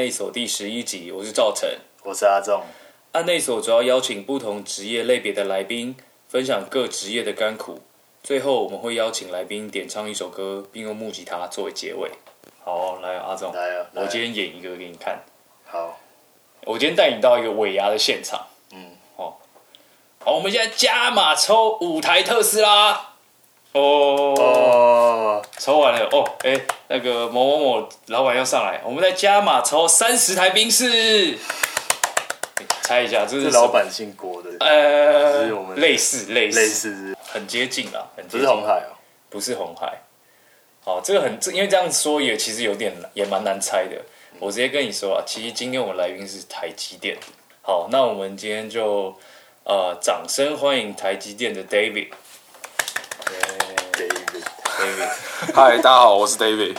内所第十一集，我是赵晨。我是阿仲，案内所主要邀请不同职业类别的来宾，分享各职业的甘苦。最后我们会邀请来宾点唱一首歌，并用木吉他作为结尾。好，来阿仲，来啊！我今天演一个给你看。好，我今天带你到一个尾牙的现场。嗯，哦，好，我们现在加码抽五台特斯拉。哦，哦，抽完了哦，哎、那个某某某老板要上来，我们再加码抽三十台冰室。哎猜一下，这是老板姓郭的，呃，是我们类似类似类似，很接近啦，很接近不是红海哦。不是红海。好，这个很，这因为这样说也其实有点也蛮难猜的。我直接跟你说啊，其实今天我们来宾是台积电。好，那我们今天就呃，掌声欢迎台积电的 David。David，David，嗨，大家好，我是 David。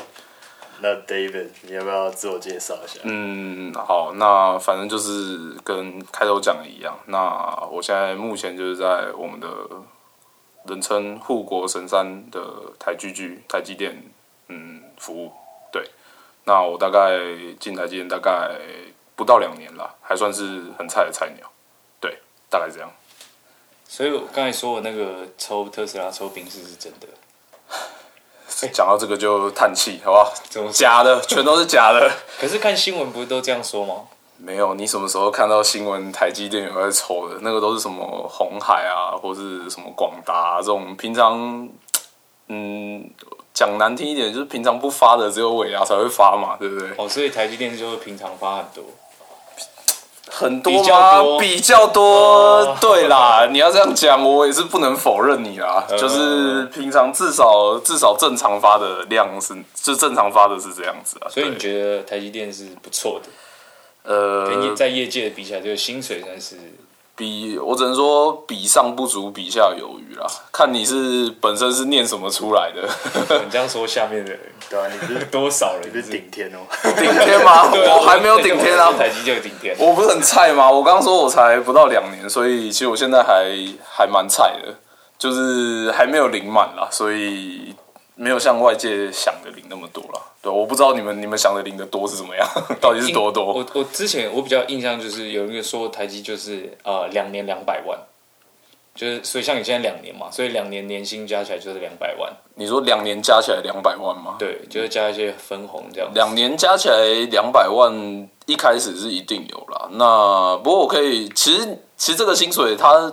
那 David，你要不要自我介绍一下？嗯，好，那反正就是跟开头讲的一样。那我现在目前就是在我们的人称护国神山的台积剧台积电嗯服务。对，那我大概进台积电大概不到两年了，还算是很菜的菜鸟。对，大概这样。所以我刚才说我那个抽特斯拉抽冰室是真的，讲到这个就叹气，好不好？怎么假的，全都是假的。可是看新闻不是都这样说吗？没有，你什么时候看到新闻台积电有在抽的？那个都是什么红海啊，或是什么广达、啊、这种平常，嗯，讲难听一点，就是平常不发的，只有尾牙才会发嘛，对不对？哦，所以台积电就会平常发很多。很多比较吗？多比较多，哦对啦，你要这样讲，我也是不能否认你啦。嗯就是平常至少至少正常发的量是，就正常发的是这样子啊。所以你觉得台积电是不错的，呃，在业界比起来，这个薪水算是比我只能说比上不足，比下有余啦。看你是本身是念什么出来的，你这样说，下面的人对啊，你不是 多少人你不是顶天哦？顶天吗？啊，我还没有顶天啊！台积就有顶天。我不是很菜吗？我刚刚说我才不到两年，所以其实我现在还还蛮菜的，就是还没有领满啦，所以没有像外界想的领那么多了。对，我不知道你们你们想的领的多是怎么样，到底是多多？我我之前我比较印象就是有一个说台积就是呃两年两百万，就是所以像你现在两年嘛，所以两年年薪加起来就是两百万，你说两年加起来两百万吗？对，就是加一些分红这样。两年加起来两百万，一开始是一定有啦。那不过我可以，其实其实这个薪水它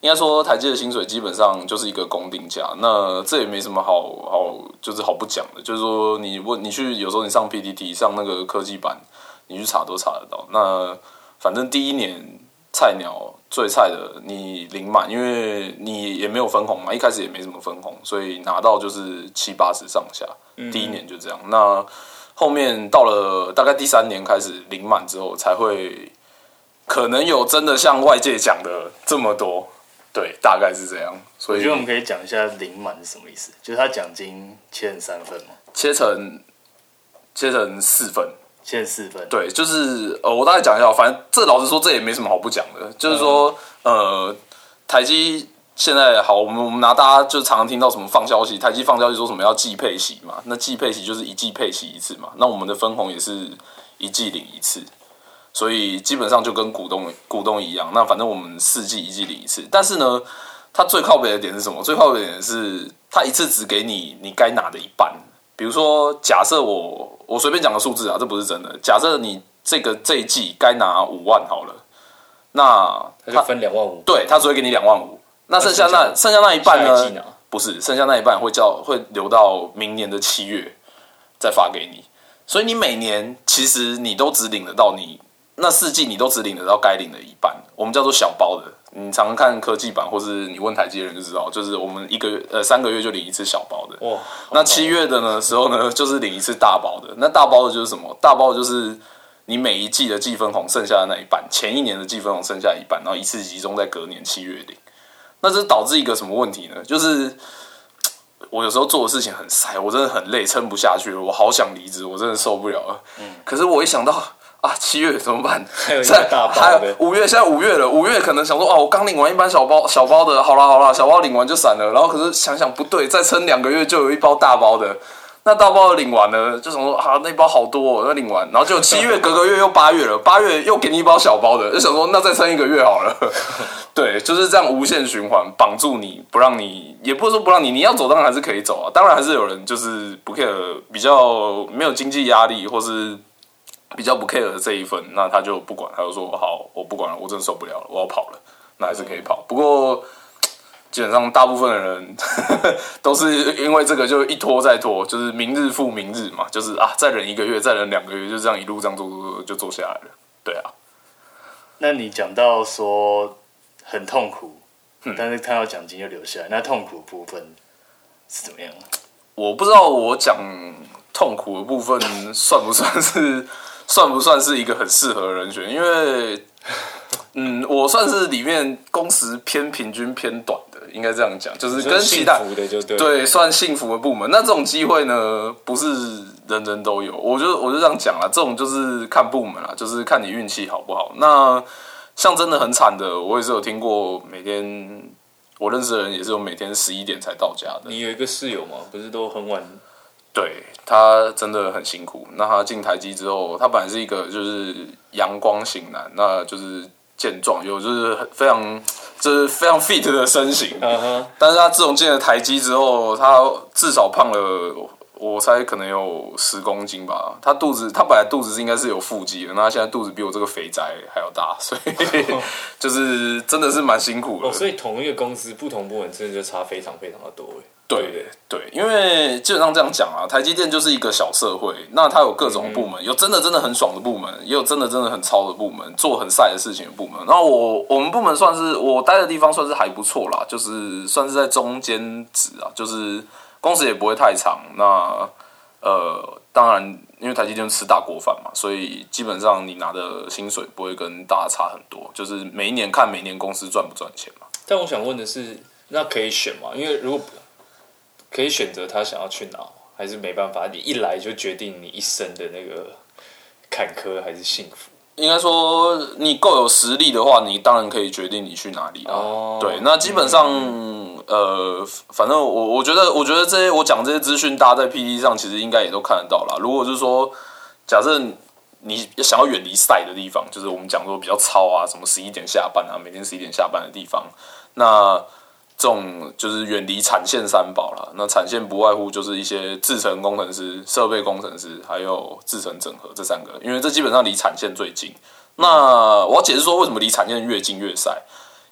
应该说台积的薪水基本上就是一个公定价，那这也没什么好好就是好不讲的，就是说你问你去有时候你上 PPT 上那个科技版，你去查都查得到。那反正第一年菜鸟最菜的你领满，因为你也没有分红嘛，一开始也没什么分红，所以拿到就是七八十上下。第一年就这样，那后面到了大概第三年开始领满之后，才会可能有真的像外界讲的这么多，对，大概是这样。所以我觉得我们可以讲一下零满是什么意思，就是他奖金切成三份嘛，切成切成四份，切成四份，对，就是呃，我大概讲一下，反正这老实说，这也没什么好不讲的，就是说，呃，台积现在好，我们我们拿大家就常常听到什么放消息，台积放消息说什么要季配息嘛，那季配息就是一季配息一次嘛，那我们的分红也是一季领一次，所以基本上就跟股东股东一样，那反正我们四季一季领一次，但是呢，它最靠北的点是什么？最靠北的点是它一次只给你你该拿的一半。比如说，假设我我随便讲个数字啊，这不是真的。假设你这个这一季该拿五万好了，那他就分两万五，对他只会给你两万五，那剩下那那剩下那一半？呢？不是，剩下那一半会叫会留到明年的七月再发给你。所以你每年其实你都只领得到你那四季，你都只领得到该领的一半，我们叫做小包的。你常常看科技版，或是你问台积的人就知道，就是我们一个月呃三个月就领一次小包的。哇，那七月的呢时候呢，就是领一次大包的。那大包的就是什么？大包的就是你每一季的季分红剩下的那一半，前一年的季分红剩下一半，然后一次集中在隔年七月领。那这导致一个什么问题呢？就是 我有时候做的事情很塞，我真的很累，撑不下去了，我好想离职，我真的受不了了。可是我一想到啊，七月怎么办？还有一在个大包还有，五月，现在五月了，五月可能想说哦，我刚领完一般小包小包的，好啦好啦，小包领完就散了。然后可是想想不对，再撑两个月就有一包大包的，那大包领完了，就想说啊，那包好多、哦，那领完，然后就七月隔个月又八月了，八月又给你一包小包的，就想说那再撑一个月好了。对，就是这样无限循环，绑住你不让你，也不是说不让你，你要走当然还是可以走啊，当然还是有人就是不 care，比较没有经济压力或是比较不 care 的这一份，那他就不管，他就说好，我不管了，我真的受不了了，我要跑了，那还是可以跑。不过基本上大部分的人 都是因为这个就一拖再拖，就是明日复明日嘛，就是啊再忍一个月，再忍两个月，就这样一路这样做做做就做下来了。对啊，那你讲到说很痛苦，但是看到奖金就留下来，那痛苦部分是怎么样？我不知道我讲痛苦的部分算不算是算不算是一个很适合的人选，因为嗯，我算是里面工时偏平均偏短的，应该这样讲，就是跟其他幸福的就对。，对，算幸福的部门。那这种机会呢，不是人人都有。我就我就这样讲啦，这种就是看部门啦，就是看你运气好不好。那像真的很惨的，我也是有听过，每天我认识的人也是有每天十一点才到家的。你有一个室友吗，不是都很晚？对他真的很辛苦。那他进台积之后，他本来是一个就是阳光型男，那就是健壮，有就是很非常就是非常 fit 的身形。嗯哼，但是他自从进了台积之后，他至少胖了，我猜可能有十公斤吧。他肚子，他本来肚子是应该是有腹肌的，那他现在肚子比我这个肥宅还要大，所以 就是真的是蛮辛苦的。哦，所以同一个公司不同部门真的就差非常非常的多哎。对对对，因为基本上这样讲啊，台积电就是一个小社会，那它有各种部门，有真的真的很爽的部门，也有真的真的很超的部门，做很晒的事情的部门。然后我我们部门算是我待的地方算是还不错啦，就是算是在中间值啊，就是工时也不会太长。那呃，当然因为台积电吃大锅饭嘛，所以基本上你拿的薪水不会跟大家差很多，就是每一年看每年公司赚不赚钱嘛。但我想问的是，那可以选吗？因为如果可以选择他想要去哪，还是没办法？你一来就决定你一生的那个坎坷还是幸福？应该说，你够有实力的话，你当然可以决定你去哪里啦。哦对，那基本上，呃，反正我我觉得，我觉得这些我讲这些资讯，大家在 PPT 上其实应该也都看得到啦。如果就是说，假设你想要远离赛的地方，就是我们讲说比较糙啊，什么十一点下班啊，每天十一点下班的地方，那这种就是远离产线三宝了。那产线不外乎就是一些制程工程师、设备工程师，还有制程整合这三个，因为这基本上离产线最近。那我要解释说，为什么离产线越近越晒？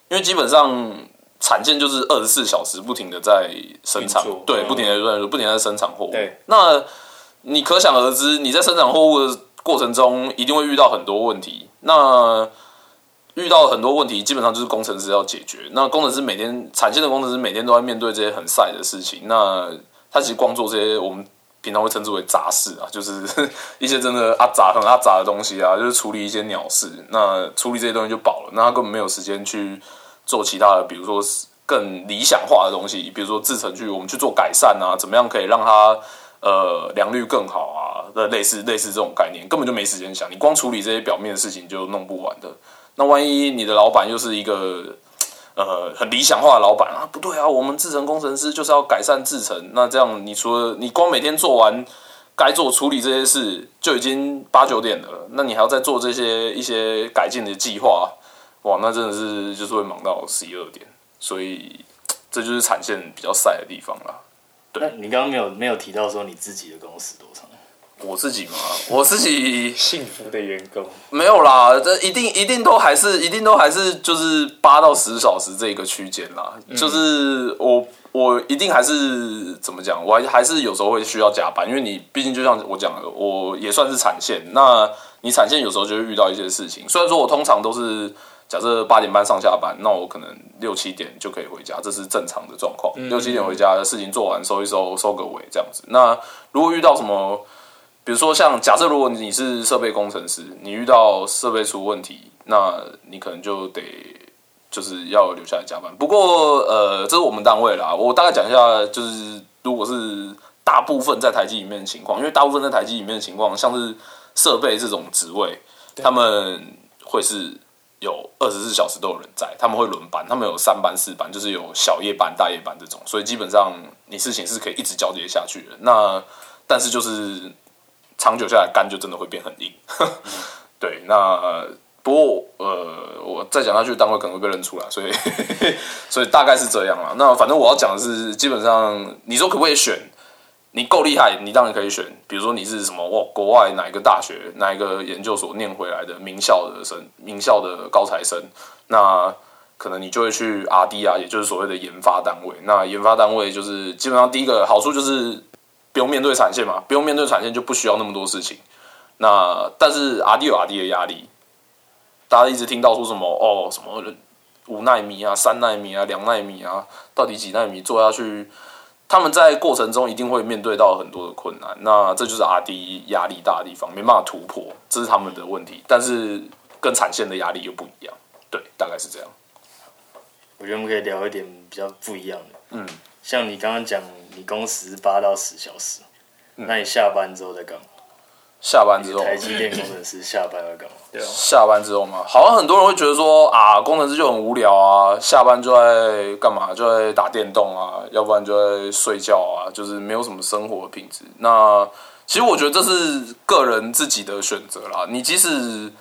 因为基本上产线就是二十四小时不停的在生产对，嗯不停的在不停的在生产货物。那你可想而知，你在生产货物的过程中，一定会遇到很多问题。那遇到很多问题，基本上就是工程师要解决。那工程师每天产线的工程师每天都在面对这些很晒的事情。那 他其实光做这些我们平常会称之为杂事啊，就是一些真的阿杂很阿杂的东西啊，就是处理一些鸟事。那处理这些东西就饱了，那他根本没有时间去做其他的，比如说更理想化的东西，比如说制程去我们去做改善啊，怎么样可以让它呃良率更好啊？那类似类似这种概念，根本就没时间想。你光处理这些表面的事情就弄不完的。那万一你的老板又是一个呃很理想化的老板啊，不对啊，我们制程工程师就是要改善制程。那这样你除了你光每天做完该做处理这些事，就已经八九点了，那你还要再做这些一些改进的计划，哇，那真的是就是会忙到十一二点。所以这就是产线比较晒的地方啦。那你刚刚没有没有提到说你自己的公司？我自己嘛，我自己幸福的员工，没有啦，这一定一定都还是一定都还是就是八到十小时这个区间啦。就是我我一定还是怎么讲，我还还是有时候会需要加班，因为你毕竟就像我讲的，我也算是产线。那你产线有时候就会遇到一些事情，虽然说我通常都是假设八点半上下班，那我可能六七点就可以回家，这是正常的状况。六七点回家，事情做完收一收，收个尾这样子。那如果遇到什么比如说像假设如果你是设备工程师，你遇到设备出问题，那你可能就得就是要留下来加班。不过呃，这是我们单位啦，我大概讲一下，就是如果是大部分在台积里面的情况，因为大部分在台积里面的情况，像是设备这种职位，他们会是有二十四小时都有人在，他们会轮班，他们有三班四班，就是有小夜班、大夜班这种，所以基本上你事情是可以一直交接下去的。那但是就是长久下来肝就真的会变很硬。对，那不过呃，我再讲下去，单位可能会被认出来，所以 所以大概是这样了。那反正我要讲的是，基本上你说可不可以选？你够厉害，你当然可以选。比如说你是什么哇，国外哪一个大学、哪一个研究所念回来的名校的生、名校的高材生，那可能你就会去 R D 啊，也就是所谓的研发单位。那研发单位就是基本上第一个好处就是不用面对产线嘛，不用面对产线就不需要那么多事情。那但是阿迪有阿迪的压力，大家一直听到说什么哦，什么五纳米啊、三纳米啊、两纳米啊，到底几纳米做下去？他们在过程中一定会面对到很多的困难，那这就是阿迪压力大的地方，没办法突破，这是他们的问题。但是跟产线的压力又不一样，对，大概是这样。我觉得我们可以聊一点比较不一样的，嗯，像你刚刚讲，你工时八到十小时，那你下班之后在干嘛？下班之后，台积电工程师下班要干嘛？对啊，下班之后嘛，好像很多人会觉得说啊，工程师就很无聊啊，下班就在干嘛？就在打电动啊，要不然就在睡觉啊，就是没有什么生活品质。那其实我觉得这是个人自己的选择啦。你即使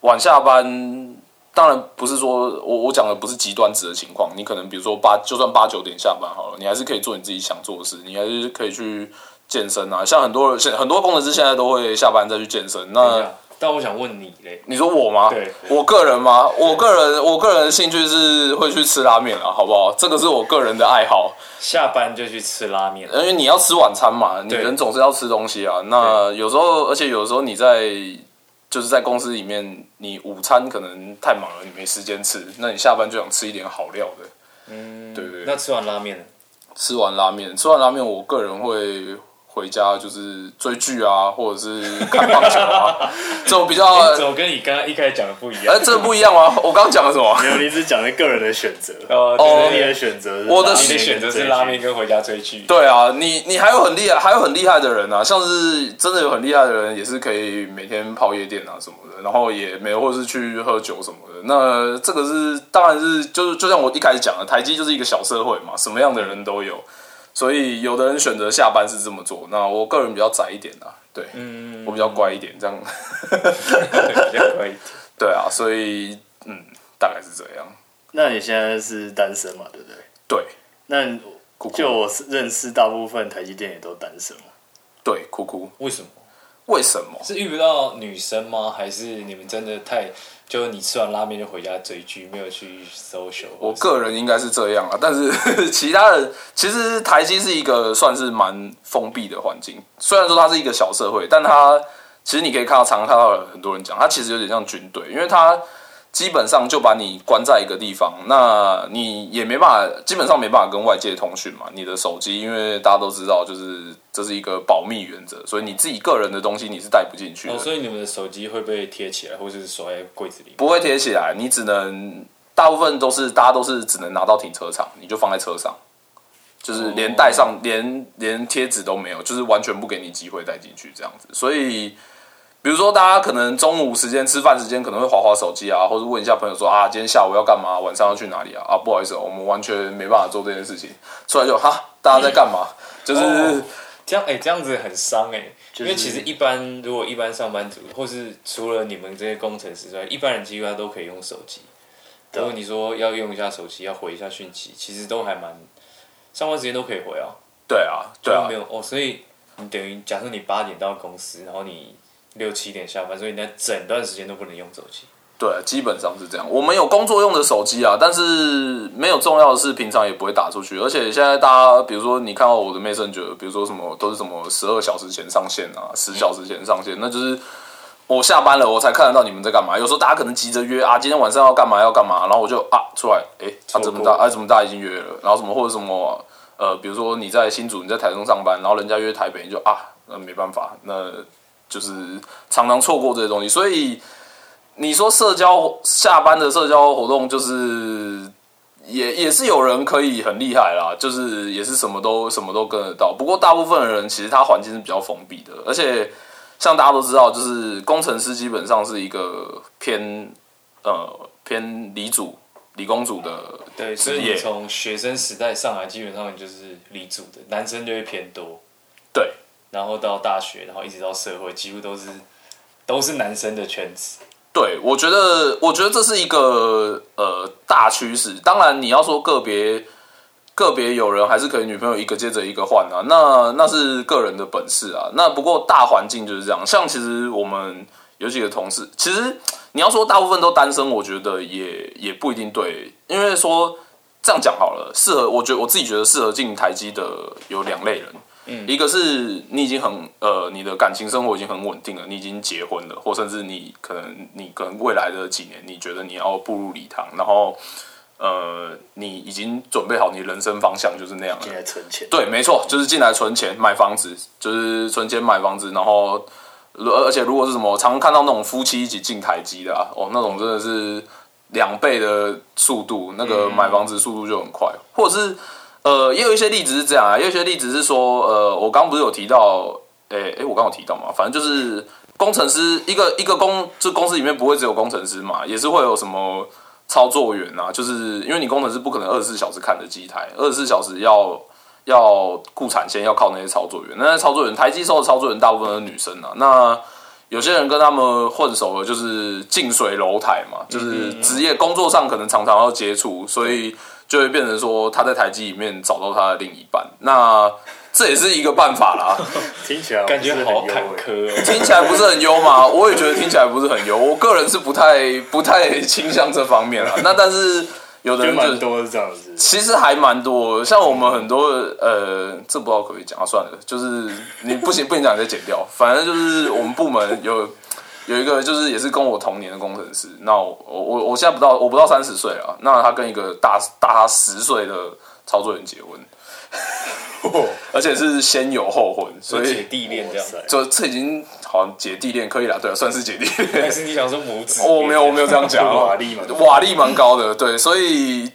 晚下班，当然不是说我我讲的不是极端值的情况，你可能比如说八就算八九点下班好了，你还是可以做你自己想做的事，你还是可以去健身啊。像很多人现很多工程师现在都会下班再去健身。那但我想问你嘞，你说我吗？对，我个人吗？我个人，我个人的兴趣是会去吃拉面啊，好不好？这个是我个人的爱好。下班就去吃拉面，因为你要吃晚餐嘛，你人总是要吃东西啊。那有时候，而且有时候你在就是在公司里面，你午餐可能太忙了，你没时间吃，那你下班就想吃一点好料的。嗯，对对对那吃完拉面，吃完拉面，吃完拉面，我个人会回家就是追剧啊，或者是看棒球啊，这种比较。哎怎么跟你刚刚一开始讲的不一样？哎，这不一样吗？我刚刚讲了什么？没有，你只讲了个人的选择，呃，哦你的选择我的你的选择是拉面跟回家追剧。对啊，你你还有很厉害，还有很厉害的人啊，像是真的有很厉害的人，也是可以每天泡夜店啊什么的，然后也没有或者是去喝酒什么的。那这个是当然是就是就像我一开始讲的，台积就是一个小社会嘛，什么样的人都有，所以有的人选择下班是这么做，那我个人比较宅一点啊，对，嗯，我比较乖一点，这样 对比较乖一点。对啊，所以嗯，大概是这样，那你现在是单身嘛？对不对？对，那就我是认识大部分台积电也都单身嘛。对，哭哭，为什么？为什么？是遇不到女生吗？还是你们真的太就是你吃完拉面就回家追剧，没有去 social？我个人应该是这样啊，但是其他人其实台积是一个算是蛮封闭的环境，虽然说它是一个小社会，但它其实你可以看到，常常看到很多人讲，它其实有点像军队，因为它基本上就把你关在一个地方，那你也没办法，基本上没办法跟外界通讯嘛。你的手机，因为大家都知道，就是这是一个保密原则，所以你自己个人的东西你是带不进去的。哦，所以你们的手机会被贴起来，或者是锁在柜子里？不会贴起来，你只能大部分都是大家都是只能拿到停车场，你就放在车上，就是连带上、连连贴纸都没有，就是完全不给你机会带进去这样子。所以，比如说大家可能中午时间吃饭时间可能会划划手机啊，或者问一下朋友说啊，今天下午要干嘛，晚上要去哪里啊？啊，不好意思、哦，我们完全没办法做这件事情。出来就哈，大家在干嘛？就是、哦这样哎、这样子很伤哎、就是因为其实一般如果一般上班族，或是除了你们这些工程师之外，一般人基本上都可以用手机。如果你说要用一下手机，要回一下讯息，其实都还蛮上班时间都可以回啊。对啊，对啊没，有哦，所以你等于假设你八点到公司，然后你六七点下班，所以你那整段时间都不能用手机。对，基本上是这样。我们有工作用的手机啊，但是没有重要的事，平常也不会打出去。而且现在大家，比如说你看到我的 Messenger，比如说什么都是什么十二小时前上线啊，十小时前上线，那就是我下班了我才看得到你们在干嘛。有时候大家可能急着约啊，今天晚上要干嘛要干嘛，然后我就啊出来，哎，啊怎么大啊怎么大已经约了，然后什么或者什么呃，比如说你在新竹，你在台中上班，然后人家约台北，你就啊，那没办法，那就是常常错过这些东西，所以。你说社交下班的社交活动，就是也也是有人可以很厉害啦，就是也是什么都什么都跟得到。不过大部分的人其实他环境是比较封闭的，而且像大家都知道，就是工程师基本上是一个偏呃偏理组理工组的对，所以从学生时代上来，基本上就是理组的男生就会偏多。对然后到大学，然后一直到社会，几乎都是都是男生的圈子。对，我觉得，我觉得这是一个呃大趋势。当然，你要说个别个别有人还是可以女朋友一个接着一个换啊，那那是个人的本事啊。那不过大环境就是这样。像其实我们有几个同事，其实你要说大部分都单身，我觉得也也不一定对，因为说这样讲好了，适合我觉得我自己觉得适合进台积的有两类人。一个是你已经很呃，你的感情生活已经很稳定了，你已经结婚了，或甚至你可能你可能未来的几年，你觉得你要步入礼堂，然后呃，你已经准备好你人生方向就是那样进来存钱。对，没错，就是进来存钱买房子，就是存钱买房子，然后而而且如果是什么，常看到那种夫妻一起进台积的啊，哦，那种真的是两倍的速度，那个买房子速度就很快，或者是。呃，也有一些例子是这样啊，也有一些例子是说，呃，我刚不是有提到，诶诶，我刚有提到嘛，反正就是工程师一个一个公，就公司里面不会只有工程师嘛，也是会有什么操作员啊，就是因为你工程师不可能二十四小时看着机台，二十四小时要要顾产线，要靠那些操作员，那些操作员台机收的操作员大部分都是女生啊，那有些人跟他们混熟了，就是近水楼台嘛，就是职业工作上可能常常要接触，所以。就会变成说他在台积里面找到他的另一半，那这也是一个办法啦。听起来感觉好坎坷，听起来不是很优吗？我也觉得听起来不是很优。我个人是不太不太倾向这方面啦。那但是有的人就多是这样子，其实还蛮多。像我们很多呃，这不知道可不可以讲啊？算了，就是你不行不行讲再剪掉。反正就是我们部门有。有一个就是也是跟我同年的工程师，那我我我现在不到我不到三十岁啊，那他跟一个大大他十岁的操作员结婚，而且是先有后婚，所以姐弟恋这样，就这已经好像姐弟恋可以了，对，算是姐弟恋。但是你想说母子？我没有我没有这样讲，瓦力嘛，瓦力蛮高的，对，所以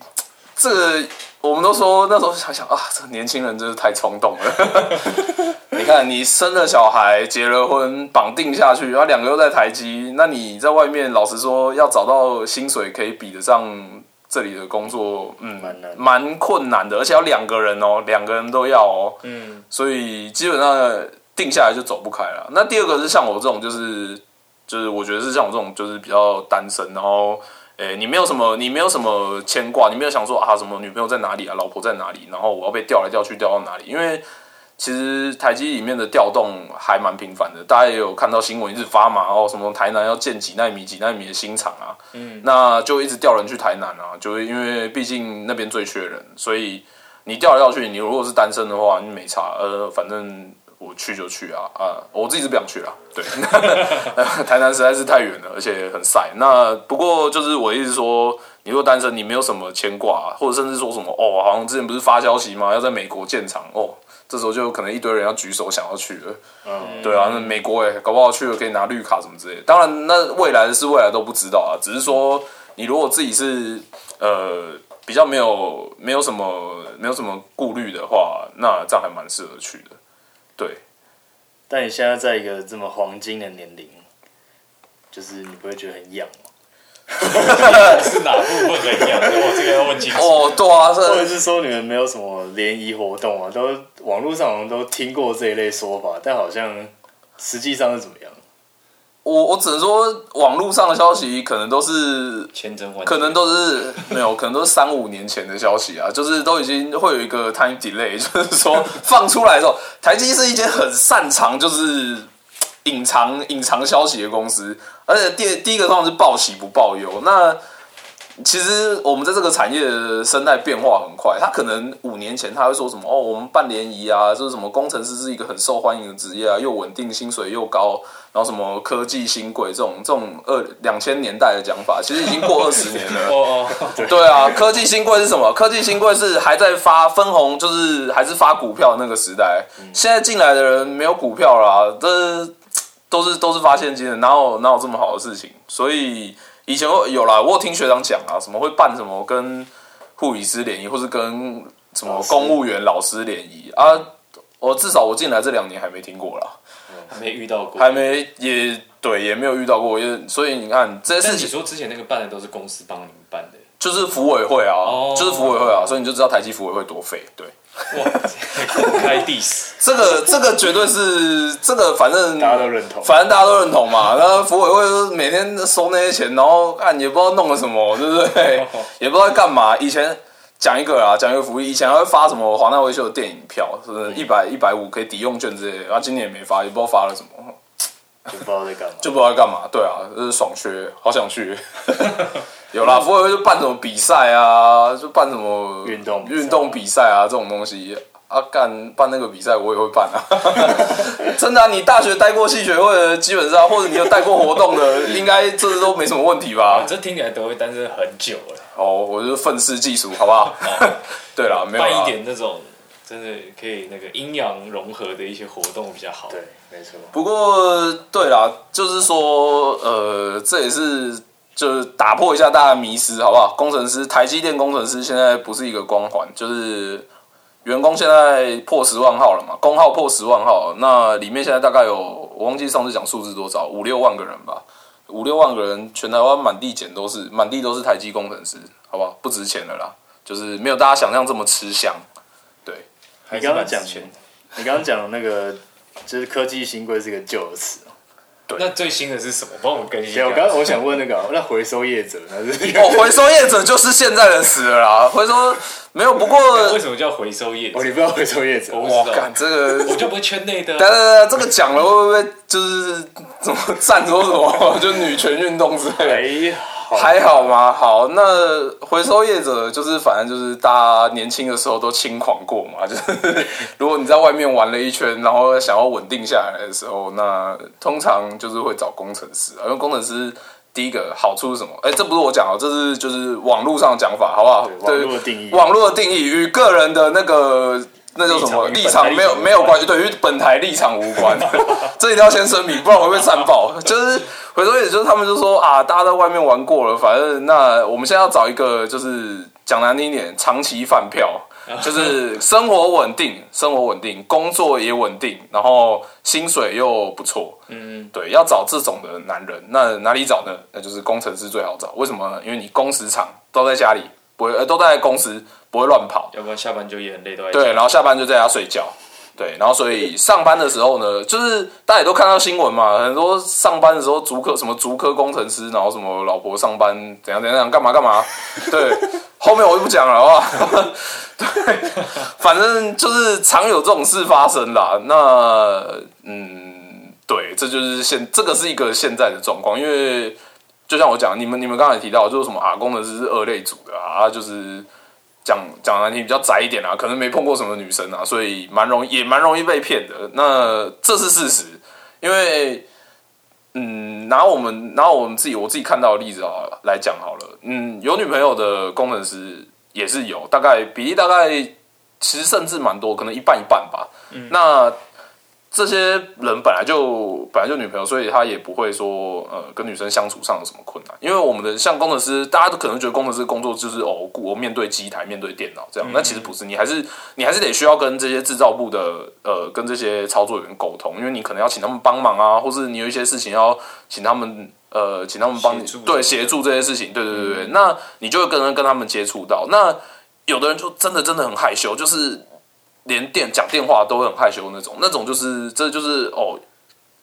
这个。我们都说那时候想想啊，这个年轻人真是太冲动了。你看，你生了小孩，结了婚，绑定下去，然后两个又在台积，那你在外面，老实说，要找到薪水可以比得上这里的工作，嗯，蛮困难的，而且要两个人哦，两个人都要哦，嗯，所以基本上定下来就走不开了。那第二个是像我这种，就是就是我觉得是像我这种，就是比较单身，然后。诶，你没有什么，你没有什么牵挂，你没有想说啊，什么女朋友在哪里啊，老婆在哪里，然后我要被调来调去，调到哪里？因为其实台积里面的调动还蛮频繁的，大家也有看到新闻一直发嘛，哦，什么台南要建几纳米、几纳米的新厂啊，嗯，那就一直调人去台南啊，就是因为毕竟那边最缺人，所以你调来调去，你如果是单身的话，你没差，呃，反正。我去就去啊啊！我自己是不想去了。对，台南实在是太远了，而且很晒。那不过就是我意思说，你如果单身，你没有什么牵挂，或者甚至说什么哦，好像之前不是发消息吗？要在美国建厂哦，这时候就可能一堆人要举手想要去了。嗯，对啊，那美国哎，搞不好去了可以拿绿卡什么之类。当然，那未来的事未来都不知道啊。只是说，你如果自己是呃比较没有没有什么没有什么顾虑的话，那这样还蛮适合去的。对，但你现在在一个这么黄金的年龄，就是你不会觉得很痒吗？是哪部分很痒？我这个要问清楚。哦，对啊，或者是说你们没有什么联谊活动啊？都网络上好像都听过这一类说法，但好像实际上是怎么样？我我只能说，网络上的消息可能都是千真万，可能都是没有，可能都是三五年前的消息啊，就是都已经会有一个 time delay，就是说 放出来的时候，台积是一间很擅长就是隐藏隐藏消息的公司，而且第第一个通常是报喜不报忧，那。其实我们在这个产业的生态变化很快，他可能五年前他会说什么哦，我们办联谊啊，就是什么工程师是一个很受欢迎的职业啊，又稳定，薪水又高，然后什么科技新贵这种这种二两千年代的讲法，其实已经过二十年了。哦哦，对啊，科技新贵是什么？科技新贵是还在发分红，就是还是发股票那个时代。现在进来的人没有股票啦，这都是都是发现金的，哪有哪有这么好的事情？所以。以前有啦，我有听学长讲啊，什么会办什么跟护理师联谊，或是跟什么公务员老师联谊啊？我至少我进来这两年还没听过啦，还没遇到过，还没也对，也没有遇到过，也所以你看这些事情，说之前那个办的都是公司帮你们办的，就是服委会啊，就是服委会啊，所以你就知道台积服委会多废，对。哇，公开 diss，这个这个绝对是这个，反正大家都认同。反正大家都认同嘛。然后服委会每天收那些钱，然后看也不知道弄了什么，对不对？也不知道在干嘛。以前讲一个啊，讲一个福利，以前还会发什么华纳维秀的电影票，是不是一百一百五可以抵用券之类的。然后今年也没发，也不知道发了什么。就不知道在干嘛，就不知道在干嘛。对啊，就是爽缺，好想去。有啦，服委会就办什么比赛啊，就办什么运动运动比赛啊这种东西啊，干办那个比赛我也会办啊。真的、啊，你大学待过戏学会的，基本上或者你有带过活动的，应该这都没什么问题吧？这听起来都会单身很久了。哦，我就愤世嫉俗，好不好？对了，没有办一啦。点那种真的可以那个阴阳融合的一些活动比较好。对，没错。不过，对啦，就是说，呃，这也是就是打破一下大家的迷思，好不好？工程师，台积电工程师现在不是一个光环，就是员工现在破十万号了嘛，工号破十万号，那里面现在大概有，我忘记上次讲数字多少，五六万个人吧，五六万个人，全台湾满地捡都是，满地都是台积工程师，好不好？不值钱了啦，就是没有大家想象这么吃香，对。你刚刚讲钱。你刚刚讲的那个，就是科技新规是一个旧词哦。那最新的是什么？帮我更新一对，下。我刚我想问那个，那回收业者那是哦，回收业者就是现在的死了啦。回收没有，不过为什么叫回收业者？哦，你不知道回收业者我不知道我干这个，我就不是圈内的啊。等等等，这个讲了会不会就是怎么站说什么，就女权运动之类的？还好还好吗？好，那回收业者就是反正就是大家年轻的时候都轻狂过嘛，就是如果你在外面玩了一圈，然后想要稳定下来的时候，那通常就是会找工程师啊，因为工程师。第一个好处是什么？哎、这不是我讲哦，这是就是网络上的讲法，好不好？对网络的定义网络的定义与个人的那个那叫什么立立场没有没有关系，对，与本台立场无关，这一定要先声明，不然我会被战爆。就是回头也就是他们就说啊，大家在外面玩过了，反正那我们现在要找一个，就是讲难听一点，长期饭票，就是生活稳定，生活稳定，工作也稳定，然后薪水又不错，嗯，对，要找这种的男人，那哪里找呢？那就是工程师最好找。为什么呢？因为你工时长，都在家里，不会，呃，都在公司，不会乱跑。要不然下班就也很累，都在对，家然后下班就在家睡觉。对，然后所以上班的时候呢，就是大家也都看到新闻嘛，很多上班的时候足科什么足科工程师，然后什么老婆上班怎样怎样干嘛干嘛。对，后面我就不讲了，好不好？对，反正就是常有这种事发生啦。那嗯，对，这就是现这个是一个现在的状况，因为就像我讲，你们你们刚才提到，就是什么啊，工程师是二类组的啊，就是讲讲难听比较窄一点啊，可能没碰过什么女生啊，所以蛮容易也蛮容易被骗的。那这是事实，因为嗯，拿我们拿我们自己我自己看到的例子啊来讲好了，嗯，有女朋友的工程师也是有，大概比例大概其实甚至蛮多，可能一半一半吧。嗯那这些人本来就本来就女朋友，所以他也不会说呃跟女生相处上有什么困难。因为我们的像工程师，大家都可能觉得工程师工作就是哦，我面对机台、面对电脑这样，那其实不是，你还是你还是得需要跟这些制造部的呃跟这些操作员沟通，因为你可能要请他们帮忙啊，或是你有一些事情要请他们呃请他们帮你对协助这些事情，对对对对，那你就会跟人跟他们接触到。那有的人就真的真的很害羞，就是连电讲电话都会很害羞那种，那种就是这就是哦，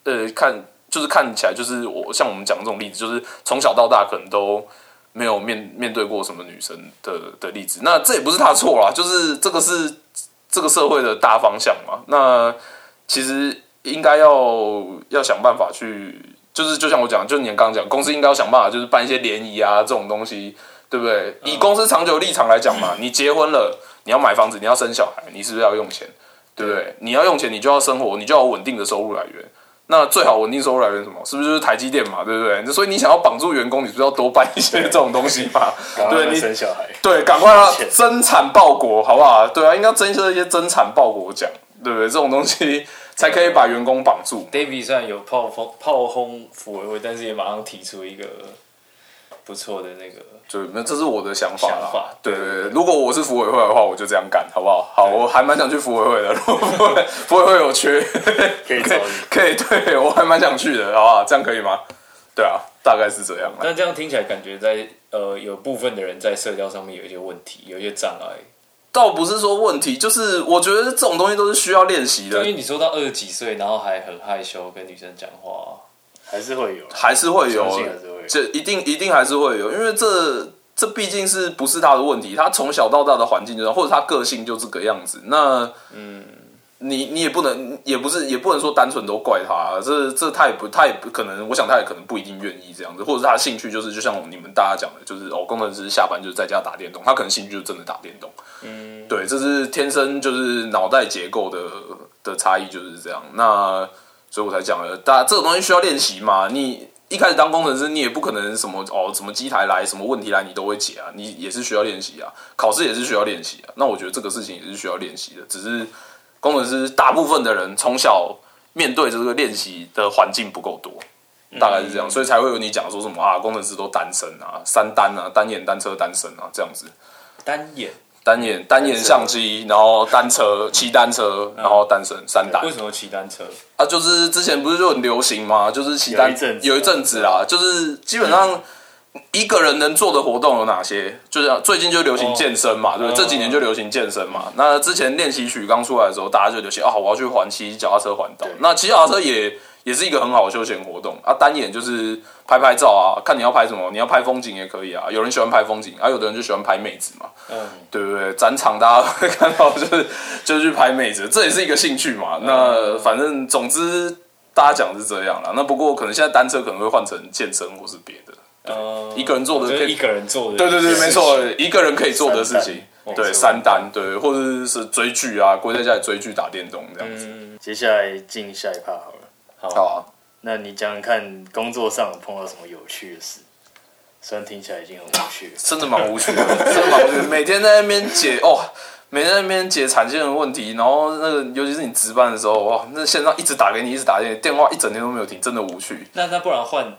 呃，看就是看起来就是我像我们讲的这种例子，就是从小到大可能都没有面面对过什么女生的的例子，那这也不是他错啦，就是这个是这个社会的大方向嘛，那其实应该要要想办法去，就是就像我讲，就是你刚刚讲，公司应该要想办法，就是办一些联谊啊这种东西，对不对？以公司长久立场来讲嘛，你结婚了，你要买房子，你要生小孩，你是不是要用钱？对不对？你要用钱，你就要生活，你就要有稳定的收入来源。那最好稳定收入来源是什么？是不是就是台积电嘛？对不对？所以你想要绑住员工，你是不是要多办一些这种东西嘛？对对，你生小孩，对，赶快要钱增产报国，好不好？对啊，应该增设一些增产报国奖，对不对？这种东西才可以把员工绑住。David 虽然有炮轰炮轰府委会，但是也马上提出一个不错的那个，对，那这是我的想法啦。想法对对对，如果我是服委会的话，我就这样干，好不好？好，我还蛮想去服委会的。如果服委会有缺，可以找你。可以，对我还蛮想去的，好不好？这样可以吗？对啊，大概是这样啦。那这样听起来感觉在呃有部分的人在社交上面有一些问题，有一些障碍，倒不是说问题，就是我觉得这种东西都是需要练习的因，为你说到二十几岁，然后还很害羞跟女生讲话，还是会有，还是会有这一定一定还是会有，因为这这毕竟是不是他的问题，他从小到大的环境就是，或者他个性就这个样子。那嗯，你你也不能，也不是也不能说单纯都怪他，这这他也不他也不可能，我想他也可能不一定愿意这样子，或者是他的兴趣就是就像你们大家讲的，就是哦，工程师下班就是在家打电动，他可能兴趣就真的打电动。嗯，对，这是天生就是脑袋结构的的差异就是这样。那所以我才讲了，大家这种东西需要练习嘛，你。一开始当工程师，你也不可能什么哦，什么机台来，什么问题来，你都会解啊。你也是需要练习啊，考试也是需要练习啊。那我觉得这个事情也是需要练习的，只是工程师大部分的人从小面对这个练习的环境不够多，大概是这样，所以才会有你讲说什么啊，工程师都单身啊，三单啊，单眼单车单身啊，这样子。单眼单眼单眼相机，然后单车骑单车，然后单身三单。为什么骑单车？啊，就是之前不是就很流行吗？就是骑单有一阵子有一阵子啦，就是基本上一个人能做的活动有哪些？就是最近就流行健身嘛，对不对？哦这几年就流行健身嘛。那之前练习曲刚出来的时候，大家就流行啊，我要去环骑脚踏车环岛。那骑脚踏车也也是一个很好的休闲活动啊。单眼就是拍拍照啊，看你要拍什么，你要拍风景也可以啊。有人喜欢拍风景，啊，有的人就喜欢拍妹子嘛。嗯，对不对？展场大家会看到，就是 就是去拍妹子，这也是一个兴趣嘛。那反正总之大家讲的是这样啦。那不过可能现在单车可能会换成健身或是别的，呃，一个人做的可以一个人做的，对对对，没错，一个人可以做的事情，对，三单，对，或者是追剧啊，归在家里追剧打电动这样子。嗯，接下来进下一趴好了。好啊，那你讲讲看，工作上有碰到什么有趣的事？虽然听起来已经很无趣了，真的蛮无趣的，真的蛮无趣的。每天在那边解 哦，每天在那边解产线的问题，然后那个尤其是你值班的时候，哇，那线上一直打给你，一直打给你，电话一整天都没有停，真的无趣。那那不然换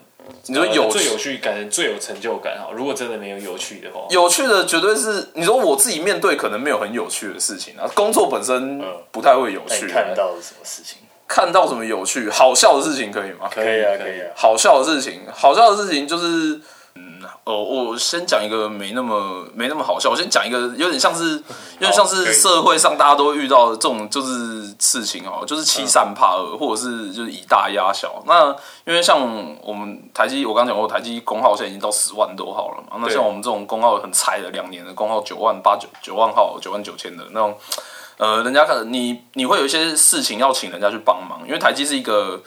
你说有呃最有趣感觉最有成就感哈。如果真的没有有趣的话，有趣的绝对是你说我自己面对可能没有很有趣的事情啊，工作本身嗯不太会有那趣。你看到了什么事情？看到什么有趣、好笑的事情可以吗？可以啊，可以啊。好笑的事情，好笑的事情就是，嗯，哦，我先讲一个没那么没那么好笑，我先讲一个有点像是 有点像是社会上大家都会遇到的这种就是事情哦，就是欺善怕恶，或者是就是以大压小。那因为像我们台积，我刚讲过，台积工号现在已经到十万多号了嘛。那像我们这种工号很菜的，两年的工号九万八九九万号九万九千的那种。呃，人家可能你你会有一些事情要请人家去帮忙，因为台积是一个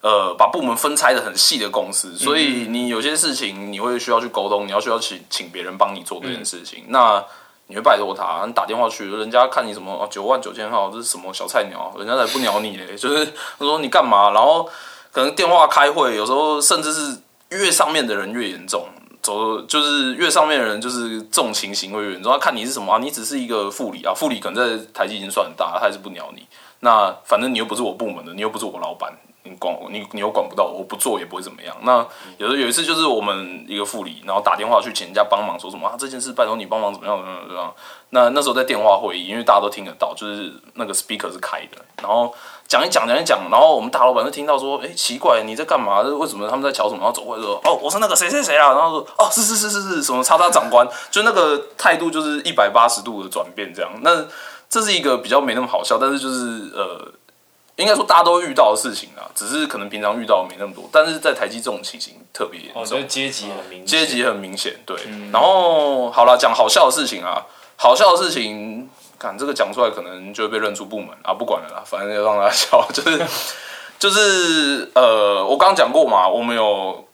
呃把部门分拆的很细的公司，所以你有些事情你会需要去沟通，你要需要请请别人帮你做这件事情，那你会拜托他，你打电话去，人家看你什么哦九万九千号，这是什么小菜鸟，人家才不鸟你嘞，就是他说你干嘛，然后可能电话开会，有时候甚至是越上面的人越严重。走就是越上面的人，就是重情行为越严重。他看你是什么啊？你只是一个副理啊，副理可能在台积已经算很大，他还是不鸟你。那反正你又不是我部门的，你又不是我老板，你管，你你又管不到我，我不做也不会怎么样。那有的有一次就是我们一个副理，然后打电话去请人家帮忙，说什么啊这件事拜托你帮忙怎么样怎么样怎么样。那那时候在电话会议，因为大家都听得到，就是那个 speaker 是开的，然后讲一讲讲一讲，然后我们大老板就听到说，哎、奇怪，你在干嘛？为什么他们在瞧什么？然后走过来说，哦，我是那个谁谁谁啊，然后说，哦，是是是是是，什么叉叉长官，就那个态度就是一百八十度的转变，这样。那这是一个比较没那么好笑，但是就是呃，应该说大家都会遇到的事情啊，只是可能平常遇到的没那么多，但是在台积这种情形特别严哦，重就。阶级很明显，阶级很明显，对。然后好了，讲好笑的事情啊，好笑的事情，看这个讲出来可能就会被认出部门啊，不管了啦，反正就让大家笑，就是就是呃，我刚刚讲过嘛，我们有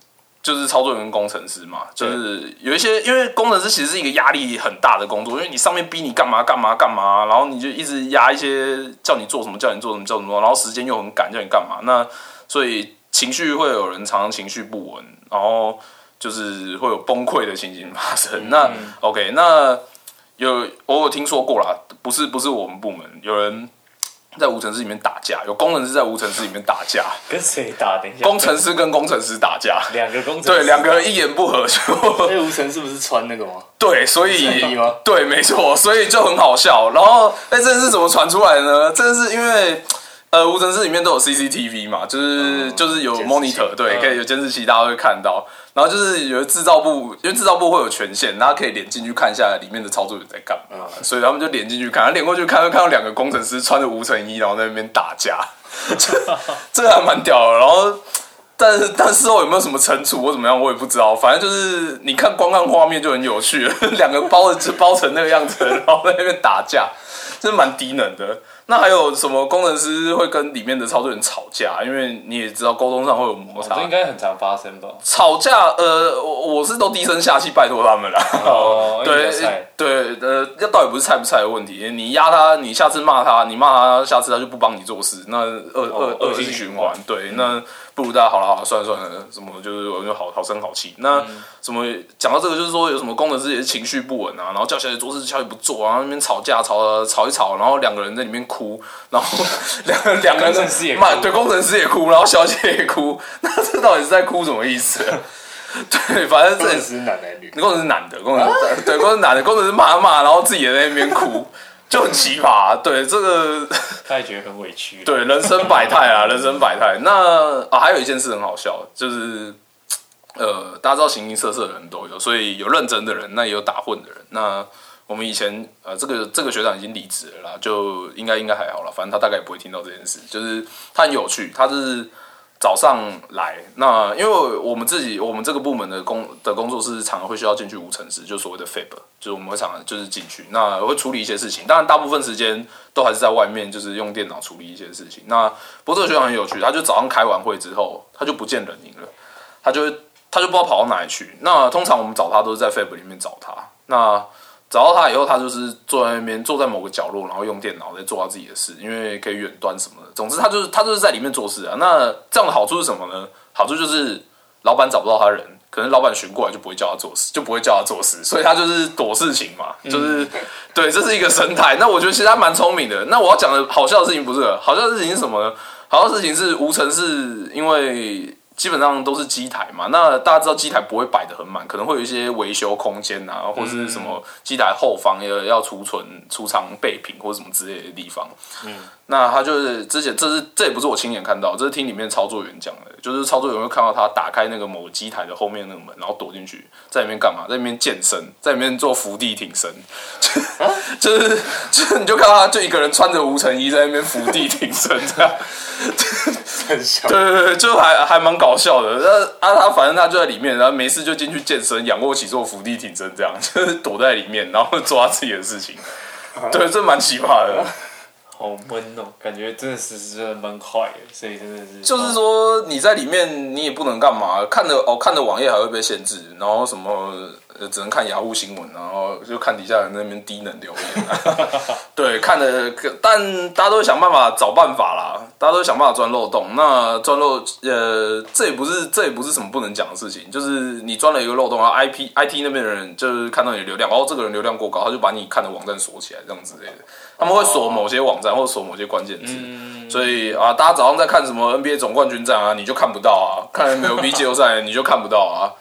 就是操作员跟工程师嘛，就是有一些因为工程师其实是一个压力很大的工作，因为你上面逼你干嘛干嘛干嘛，然后你就一直压一些叫你做什么叫你做什么叫什么，然后时间又很赶叫你干嘛，那所以情绪会有人常常情绪不稳，然后就是会有崩溃的情形发生。那 OK，那有我有听说过啦，不是不是我们部门有人在无尘室里面打架，有工程师在无尘室里面打架，跟谁打？等一下，工程师跟工程师打架，两个工程师对，两个人一言不合就 那无尘是不是穿那个吗？对，所以对，没错，所以就很好笑。然后，哎，这件事怎么传出来的呢？这件事因为，呃，无尘室里面都有 CCTV 嘛，就是、就是有 monitor，对，嗯可以有监视器，大家会看到。然后就是有制造部，因为制造部会有权限，然后可以连进去看一下里面的操作员在干嘛，所以他们就连进去看，连过去看，会看到两个工程师穿着无尘衣，然后在那边打架，这个还蛮屌的。然后，但是但事后有没有什么惩处或怎么样，我也不知道。反正就是你看光看画面就很有趣了，两个包着包成那个样子，然后在那边打架，真的蛮低能的。那还有什么工程师会跟里面的操作员吵架？因为你也知道沟通上会有摩擦这，应该很常发生吧？吵架，呃，我我是都低声下气拜托他们了。哦 对对，呃，这倒也不是菜不菜的问题，你压他，你下次骂他，你骂他，下次他就不帮你做事，那恶恶恶恶性性循环。对，那不如大家好了好了，算了算了，什么就是我就好好声好气。那什么讲到这个，就是说有什么工程师也是情绪不稳啊，然后叫小姐做事，小姐不做，然后那边吵架吵吵一吵，然后两个人在里面哭，然后两 两个人工程师也哭骂对工程师也哭，然后小姐也哭，那这到底是在哭什么意思？对，反正这也是工程师男男女，工程师男的，工程师对工程师男的，工程师骂骂，然后自己也在那边哭，就很奇葩。对这个，他也觉得很委屈。，对人生百态啊，人生百态。那啊，还有一件事很好笑，就是呃，大家知道形形色色的人都有，所以有认真的人，那也有打混的人。那我们以前呃，这个这个学长已经离职了啦，就应该应该还好了，反正他大概也不会听到这件事。就是他很有趣，他是早上来，那因为我们自己我们这个部门的工的工作是常常会需要进去无尘室，就所谓的 FAB，就是我们会常常就是进去，那会处理一些事情。当然，大部分时间都还是在外面，就是用电脑处理一些事情。那不过这个学长很有趣，他就早上开完会之后，他就不见人影了，他就他就不知道跑到哪里去。那通常我们找他都是在 FAB 里面找他，那。找到他以后，他就是坐在那边，坐在某个角落，然后用电脑在做他自己的事，因为可以远端什么的。总之，他就是他就是在里面做事啊。那这样的好处是什么呢？好处就是老板找不到他人，可能老板寻过来就不会叫他做事，就不会叫他做事，所以他就是躲事情嘛，就是、对，这是一个生态。那我觉得其实他蛮聪明的。那我要讲的好笑的事情不是，好笑的事情是什么呢？好笑的事情是无尘是因为基本上都是机台嘛，那大家知道机台不会摆的很满，可能会有一些维修空间啊，或是什么机台后方要要储存、储藏备品或者什么之类的地方。嗯，那他就是之前这是这也不是我亲眼看到，这是听里面操作员讲的，就是操作员会看到他打开那个某机台的后面那个门，然后躲进去，在里面干嘛？在里面健身，在里面做伏地挺身，就是就是你就看到他就一个人穿着无尘衣在那边伏地挺身这样。对对对，就还还蛮搞笑的。那啊，他反正他就在里面，然后没事就进去健身、仰卧起坐、伏地挺身，这样就是躲在里面，然后做他自己的事情。对，这蛮奇葩的。好闷哦，感觉真的是真的蛮快的，所以真的是就是说你在里面，你也不能干嘛，看的哦，看的网页还会被限制，然后什么呃，只能看雅虎新闻，然后就看底下人那边低能留言、对，看的，但大家都会想办法找办法啦，大家都会想办法钻漏洞。那钻漏，呃，这也不是这也不是什么不能讲的事情，就是你钻了一个漏洞，然后 IP IT 那边的人就是看到你的流量，哦，这个人流量过高，他就把你看的网站锁起来，这样之类的。他们会锁某些网站或者锁某些关键字，所以啊，大家早上在看什么 NBA 总冠军战啊，你就看不到啊；看 MLB 季后赛你就看不到啊。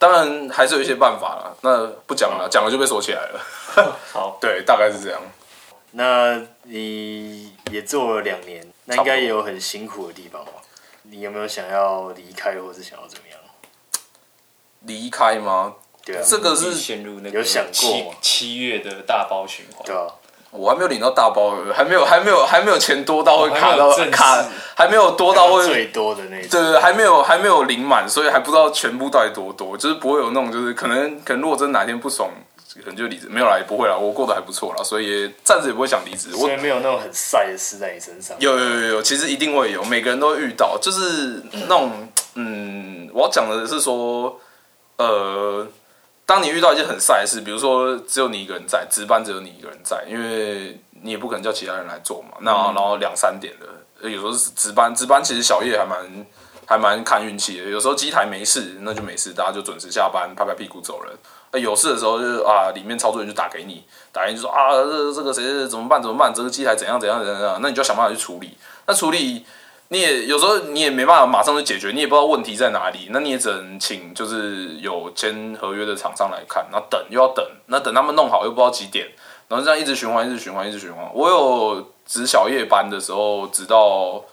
当然还是有一些办法啦，那不讲了，讲了就被锁起来了。好，对，大概是这样。那你也做了两年，那应该也有很辛苦的地方吧？你有没有想要离开，或是想要怎么样？离开吗？对啊，这个是陷入那个有想过七七月的大包循环，对啊，我还没有领到大包，还没有，还没有，还没有钱多到会卡到卡，还没有多到会最多的那种，对对，还没有还没有领满，所以还不知道全部到底多多，就是不会有那种就是可能可能如果真哪天不爽，可能就离职，没有啦，也不会啦，我过得还不错啦，所以也暂时也不会想离职。我所以没有那种很晒的事在你身上。有有有有，其实一定会有，每个人都会遇到，就是那种嗯，我要讲的是说，呃，当你遇到一件很晒的事，比如说只有你一个人在值班，只有你一个人在，因为你也不可能叫其他人来做嘛。那然后两三点的，有时候是值班，值班其实小夜还蛮还蛮看运气的，有时候机台没事，那就没事，大家就准时下班，拍拍屁股走人。那有事的时候就是啊，里面操作员就打给你，打给你就说啊，这这个谁怎么办怎么办，这个机台怎样怎样怎样怎样，那你就要想办法去处理。那处理你也有时候你也没办法马上就解决，你也不知道问题在哪里，那你也只能请就是有签合约的厂商来看，然后等又要等，那等他们弄好又不知道几点，然后这样一直循环，一直循环，一直循环。我有值小夜班的时候，直到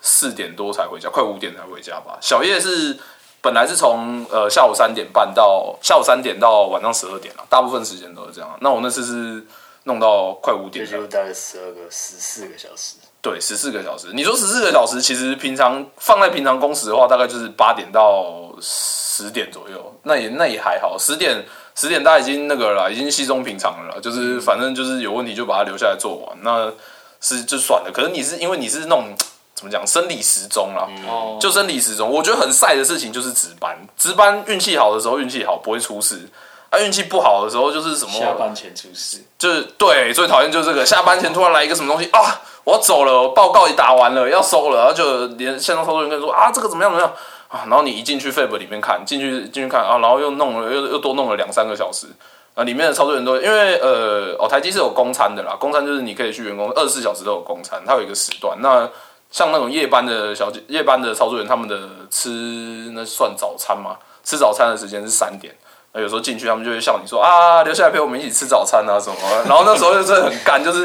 四点多才回家，快五点才回家吧。小夜是本来是从呃下午三点半到下午三点到晚上十二点了，大部分时间都是这样。那我那次是弄到快五点，就大概十二个、十四个小时。对，十四个小时。你说十四个小时，其实平常放在平常工时的话，大概就是八点到十点左右，那也那也还好。十点十点大家已经那个了，已经稀松平常了啦，就是反正就是有问题就把它留下来做完，那是就算了。可是你是因为你是那种怎么讲生理时钟啦，哦，就生理时钟，我觉得很晒的事情就是值班，值班运气好的时候运气好不会出事，啊运气不好的时候就是什么下班前出事，就是对，最讨厌就是这个，下班前突然来一个什么东西啊，我要走了，报告也打完了，要收了，然后就连线上操作员跟你说啊，这个怎么样怎么样啊，然后你一进去 Fab 里面看，进去进去看啊，然后又弄了又又多弄了两三个小时。啊，里面的操作员都因为呃，哦，台积是有公餐的啦，公餐就是你可以去员工二十四小时都有公餐，它有一个时段。那像那种夜班的小姐、夜班的操作员，他们的吃那算早餐吗？吃早餐的时间是三点。那有时候进去，他们就会笑你说啊，留下来陪我们一起吃早餐啊什么。然后那时候就真的很干，就是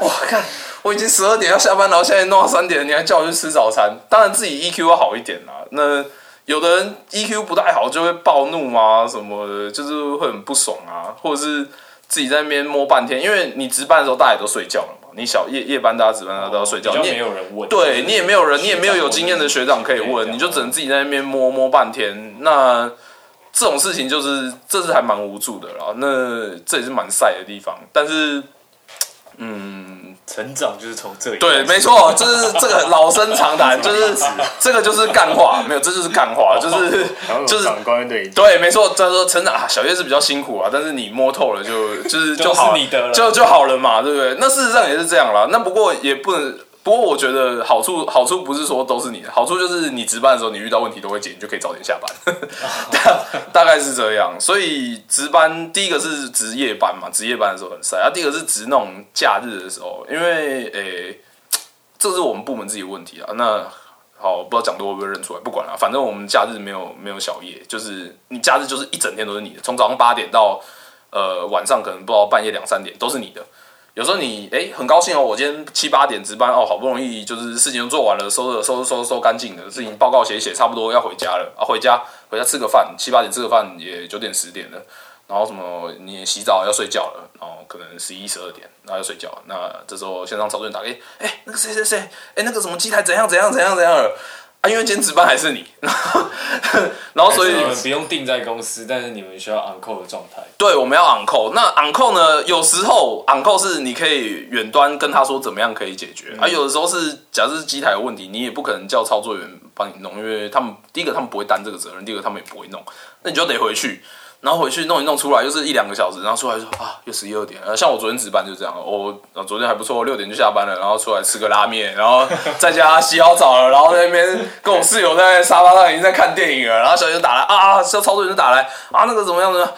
哇，看我已经十二点要下班，然后现在弄到三点，你还叫我去吃早餐。当然自己 EQ 要好一点啦。那有的人 EQ 不太好，就会暴怒啊什么的，就是会很不爽啊，或者是自己在那边摸半天。因为你值班的时候，大家也都睡觉了嘛。你小夜夜班，大家值班，大家都要睡觉，你也没有人问，对你也没有人，你也没有有经验的学长可以问，你就只能自己在那边摸摸半天。那这种事情就是，这是还蛮无助的啦。那这也是蛮晒的地方，但是，嗯，成长就是从这里对，没错，就是这个老生常谈，就是这个就是干话，没有，这就是干话，就是就是长官对对，没错，他说成长啊，小叶是比较辛苦啊，但是你摸透了就 就是就就是好你的了就就好了嘛，对不对？那事实上也是这样啦。那不过也不能，不过我觉得好处好处不是说都是你的，好处就是你值班的时候你遇到问题都会解，你就可以早点下班，大大概是这样。所以值班第一个是值夜班嘛，值夜班的时候很晒啊，第二个是值那种假日的时候，因为诶、这是我们部门自己的问题啊。那好，不知道讲多会不会认出来，不管了，反正我们假日没有没有小夜，就是你假日就是一整天都是你的，从早上八点到呃晚上可能不知道半夜两三点都是你的。有时候你哎、很高兴哦，我今天七八点值班哦，好不容易就是事情都做完了，收了收收收干净了，事情报告写写，差不多要回家了啊，回家回家吃个饭，七八点吃个饭也九点十点了，然后什么你洗澡要睡觉了，然后可能十一十二点，然后要睡觉，那这时候线上操作员打给，哎、那个谁谁谁，哎、那个什么机台怎样怎样怎样怎样了。啊，因为今天值班还是你，然后然后所以你们不用定在公司，但是你们需要 on call 的状态。对，我们要 on call。那 on call 呢？有时候 on call 是你可以远端跟他说怎么样可以解决，啊，有的时候是假设是机台有问题，你也不可能叫操作员帮你弄，因为他们第一个他们不会担这个责任，第二个他们也不会弄，那你就得回去。然后回去弄一弄出来，又是一两个小时，然后出来就说啊，又十一二点。呃，像我昨天值班就这样，我、昨天还不错，六点就下班了，然后出来吃个拉面，然后在家洗好澡了，然后在那边跟我室友在沙发上已经在看电影了，然后小姐就打来啊，这操作员就打来啊，那个怎么样呢？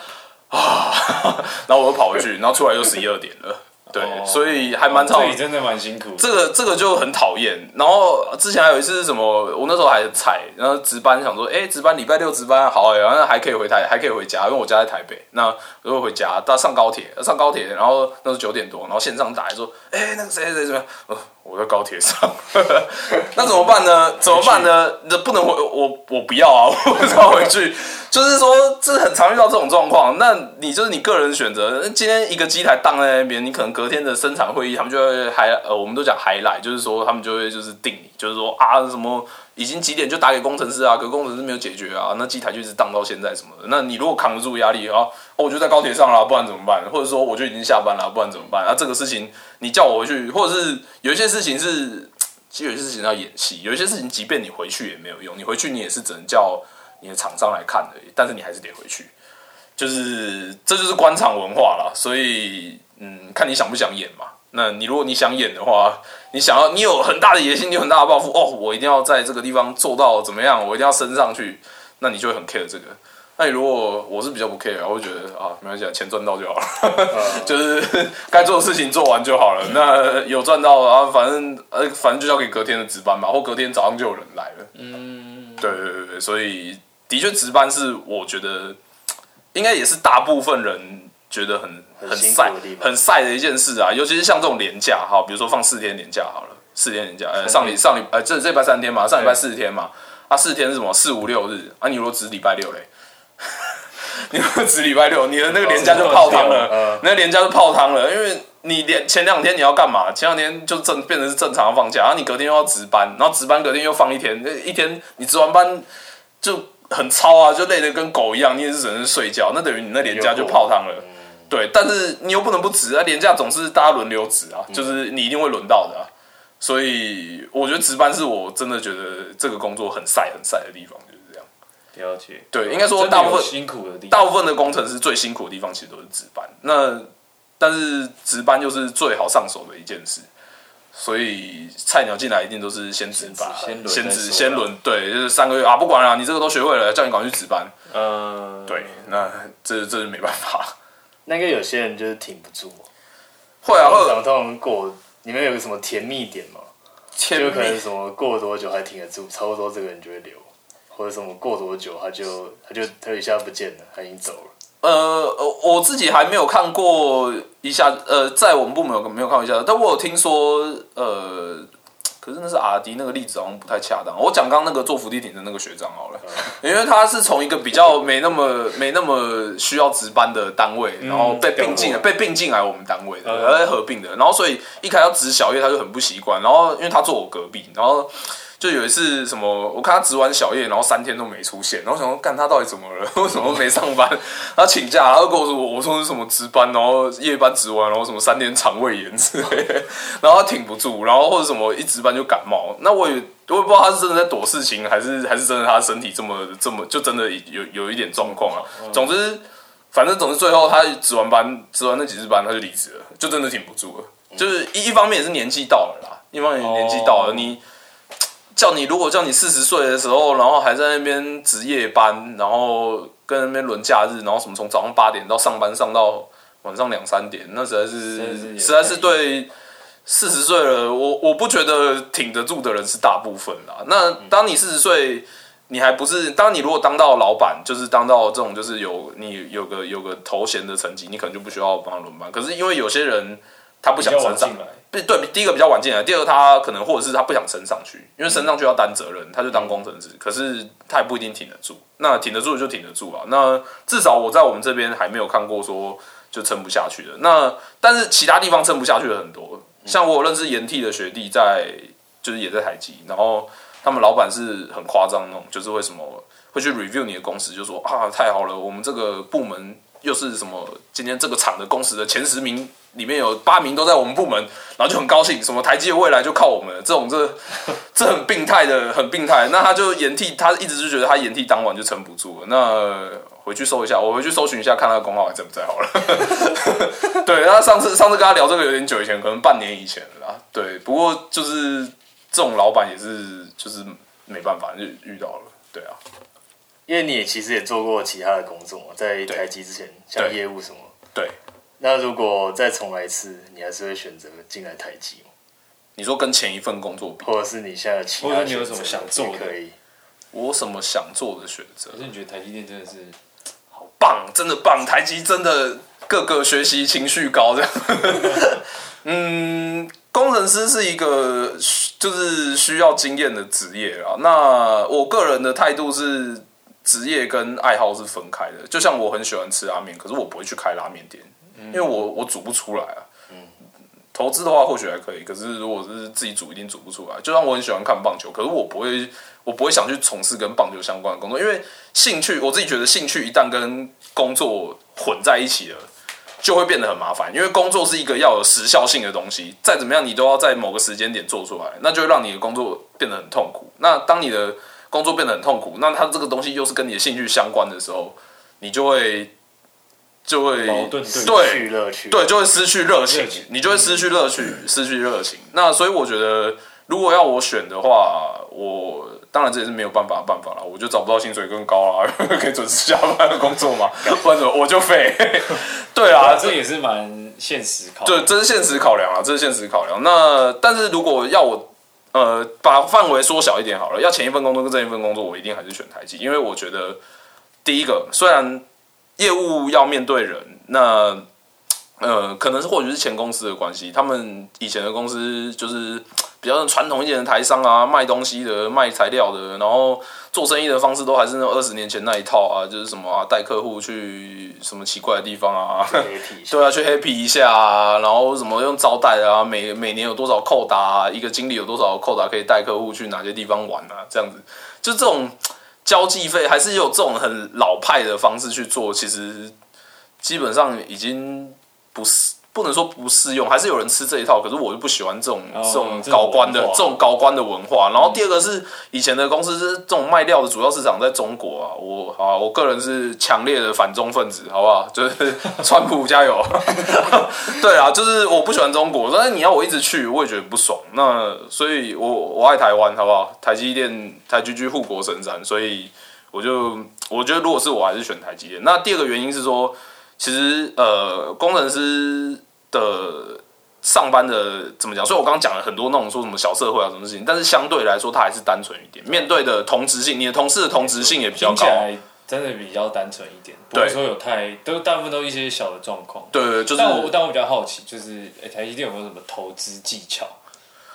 啊，然后我又跑回去，然后出来又十一二点了，对，哦所以还蛮吵这里真的蛮辛苦。这个这个就很讨厌。然后之前还有一次是什么，我那时候还很菜，然后值班想说，哎、值班礼拜六值班好哎、然后还可以回台，还可以回家，因为我家在台北。那如果回家，到上高铁，上高铁，然后那时候九点多，然后线上打来说，哎、那个谁谁谁怎么样？呃，我在高铁上，那怎么办呢？怎么办呢？那不能回我，我不要啊，我不要回去。就是说，这很常遇到这种状况。那你就是你个人选择。那今天一个机台荡在那边，你可能隔天的生产会议，他们就会还呃，我们都讲还来，就是说他们就会就是定你，就是说啊什么已经几点就打给工程师啊，可工程师没有解决啊，那机台就一直荡到现在什么的。那你如果扛得住压力啊，我就在高铁上了，不然怎么办？或者说我就已经下班了，不然怎么办？啊，这个事情你叫我回去，或者是有一些事情是，其实有些事情要演戏，有一些事情即便你回去也没有用，你回去你也是只能叫你的厂商来看而已，但是你还是得回去，就是这就是官场文化啦，所以嗯，看你想不想演嘛。那你如果你想演的话，你想要你有很大的野心，你有很大的抱负，哦，我一定要在这个地方做到怎么样，我一定要升上去，那你就会很 care 这个。那你如果我是比较不 care，我会觉得啊，没关系，啊，钱赚到就好了，就是该做的事情做完就好了。那有赚到啊，反正呃，反正就交给隔天的值班吧，或隔天早上就有人来了。嗯，对对对对，所以的确值班是我觉得应该也是大部分人觉得很很很晒很晒的一件事啊，尤其是像这种年假哈，比如说放四天年假好了，四天年假，呃，上礼上礼呃这这礼拜三天嘛，上礼拜四天嘛，啊四天是什么？四五六日啊，你如果只礼拜六嘞，你如果只礼拜六，你的那个年假就泡汤了，嗯那个年假就泡汤了，因为你连前两天你要干嘛？前两天就正变成是正常的放假，然后你隔天又要值班，然后值班隔天又放一天，那一天你值完班就很超啊，就累得跟狗一样，你也是只能睡觉，那等于你那年假就泡汤了。对，但是你又不能不值啊，年假总是大家轮流值啊，就是你一定会轮到的、啊。所以我觉得值班是我真的觉得这个工作很晒很晒的地方，就是这样。了解。对，应该说大部分辛苦的地方，大部分的工程师最辛苦的地方其实都是值班，那但是值班又是最好上手的一件事，所以菜鸟进来一定都是先值班，先值先轮，对，就是三个月啊，不管了，你这个都学会了，叫你赶快去值班，嗯，对，那这这是没办法，那个有些人就是挺不住，会啊，会通常过，你们有个什么甜蜜点吗？前就可能什么过多久还挺得住，差不多这个人就会留，或者什么过多久他就他就他一下不见了，他已经走了。呃，呃我自己还没有看过一下，呃，在我们部门有没有看过一下，但我有听说，呃，可是那是阿迪那个例子好像不太恰当。我讲刚刚那个做伏地挺的那个学长好了，因为他是从一个比较没那么没那么需要值班的单位，然后被并进了，被并进来我们单位的，嗯然后合并的，然后所以一开始要值小夜他就很不习惯，然后因为他坐我隔壁，然后。就有一次什么，我看他值完小夜，然后三天都没出现，然后我想说，干他到底怎么了？为什么没上班？他请假，然后跟我说，我说是什么值班，然后夜班值完，然后什么三天肠胃炎之类的，然后他挺不住，然后或者什么一值班就感冒，那我也我也不知道他是真的在躲事情，还是还是真的他身体这么这么就真的有有一点状况啊。总之，反正总之最后他值完班，值完那几日班他就离职了，就真的挺不住了。就是一一方面也是年纪到了啦，一方面年纪到了，哦你叫你如果叫你四十岁的时候，然后还在那边值夜班，然后跟那边轮假日，然后什么从早上八点到上班上到晚上两三点，那实在是实在是对四十岁了，我我不觉得挺得住的人是大部分啦。那当你四十岁，你还不是当你如果当到老板，就是当到这种就是有你有个有个头衔的层级，你可能就不需要帮他轮班。可是因为有些人他不想升上来，对对，第一个比较晚进来，第二个他可能或者是他不想升上去，因为升上去要担责任，他就当工程师，可是他也不一定挺得住。那挺得住就挺得住啊。那至少我在我们这边还没有看过说就撑不下去的。那但是其他地方撑不下去的很多，像我有认识研替的学弟在，就是也在台积，然后他们老板是很夸张那种，就是为什么会去 review 你的公司，就说啊太好了，我们这个部门又是什么今天这个厂的工时的前十名里面有八名都在我们部门，然后就很高兴，什么台积的未来就靠我们了，这种这 这很病态的，很病态。那他就延替，他一直就觉得他延替当晚就撑不住了。那回去搜一下，我回去搜寻一下，看他的公号还在不在好了。对，那上次上次跟他聊这个有点久以前，可能半年以前了啦。对，不过就是这种老板也是就是没办法，就遇到了。对啊，因为你也其实也做过其他的工作嘛，在台积之前，像对业务什么。对。那如果再重来一次，你还是会选择进来台积吗？你说跟前一份工作比，或者是你现在其他或者你有什么想做的也可以？我什么想做的选择可？是你觉得台积电真的是好棒，真的棒！台积真的各个学习情绪高，这样。嗯，工程师是一个就是需要经验的职业啊。那我个人的态度是，职业跟爱好是分开的。就像我很喜欢吃拉面，可是我不会去开拉面店，因为我我煮不出来啊。投资的话或许还可以，可是如果是自己煮，一定煮不出来。就像我很喜欢看棒球，可是我不会，我不会想去从事跟棒球相关的工作，因为兴趣，我自己觉得兴趣一旦跟工作混在一起了，就会变得很麻烦。因为工作是一个要有时效性的东西，再怎么样你都要在某个时间点做出来，那就会让你的工作变得很痛苦。那当你的工作变得很痛苦，那他这个东西又是跟你的兴趣相关的时候，你就会就会矛盾对对去乐趣，对，就会失去热情热情，你就会失去乐趣，失去热情。那所以我觉得，如果要我选的话，我当然这也是没有办法的办法了，我就找不到薪水更高啦，可以准时下班的工作嘛，不然怎么我就废。对啊，这也是蛮现实考对，这是现实考量啊，这是现实考量。那但是如果要我呃把范围缩小一点好了，要前一份工作跟这一份工作，我一定还是选台积，因为我觉得第一个虽然业务要面对人，那呃，可能是或许是前公司的关系，他们以前的公司就是比较传统一点的台商啊，卖东西的、卖材料的，然后做生意的方式都还是那二十年前那一套啊，就是什么啊，带客户去什么奇怪的地方啊，对啊，去 happy 一下啊，然后什么用招待啊，每每年有多少扣打啊，一个经理有多少扣打可以带客户去哪些地方玩啊，这样子，就这种交际费还是有这种很老派的方式去做，其实基本上已经。不是不能说不适用，还是有人吃这一套。可是我就不喜欢这种这种高官的这种高官的文化。然后第二个是以前的公司是这种卖料的主要市场在中国啊。我啊，我个人是强烈的反中分子，好不好？就是川普加油。对啊，就是我不喜欢中国，但是你要我一直去，我也觉得不爽。那所以，我我爱台湾，好不好？台积电、台积居护国神山，所以我就我觉得，如果是我还是选台积电。那第二个原因是说。其实，呃，工程师的上班的怎么讲？所以我刚刚讲了很多那种说什么小社会啊，什么事情，但是相对来说，它还是单纯一点。面对的同质性，你的同事的同质性也比较高，真的比较单纯一点。不会说有太都大部分都一些小的状况。对，就是。但我但我比较好奇，就是台积电有没有什么投资技巧？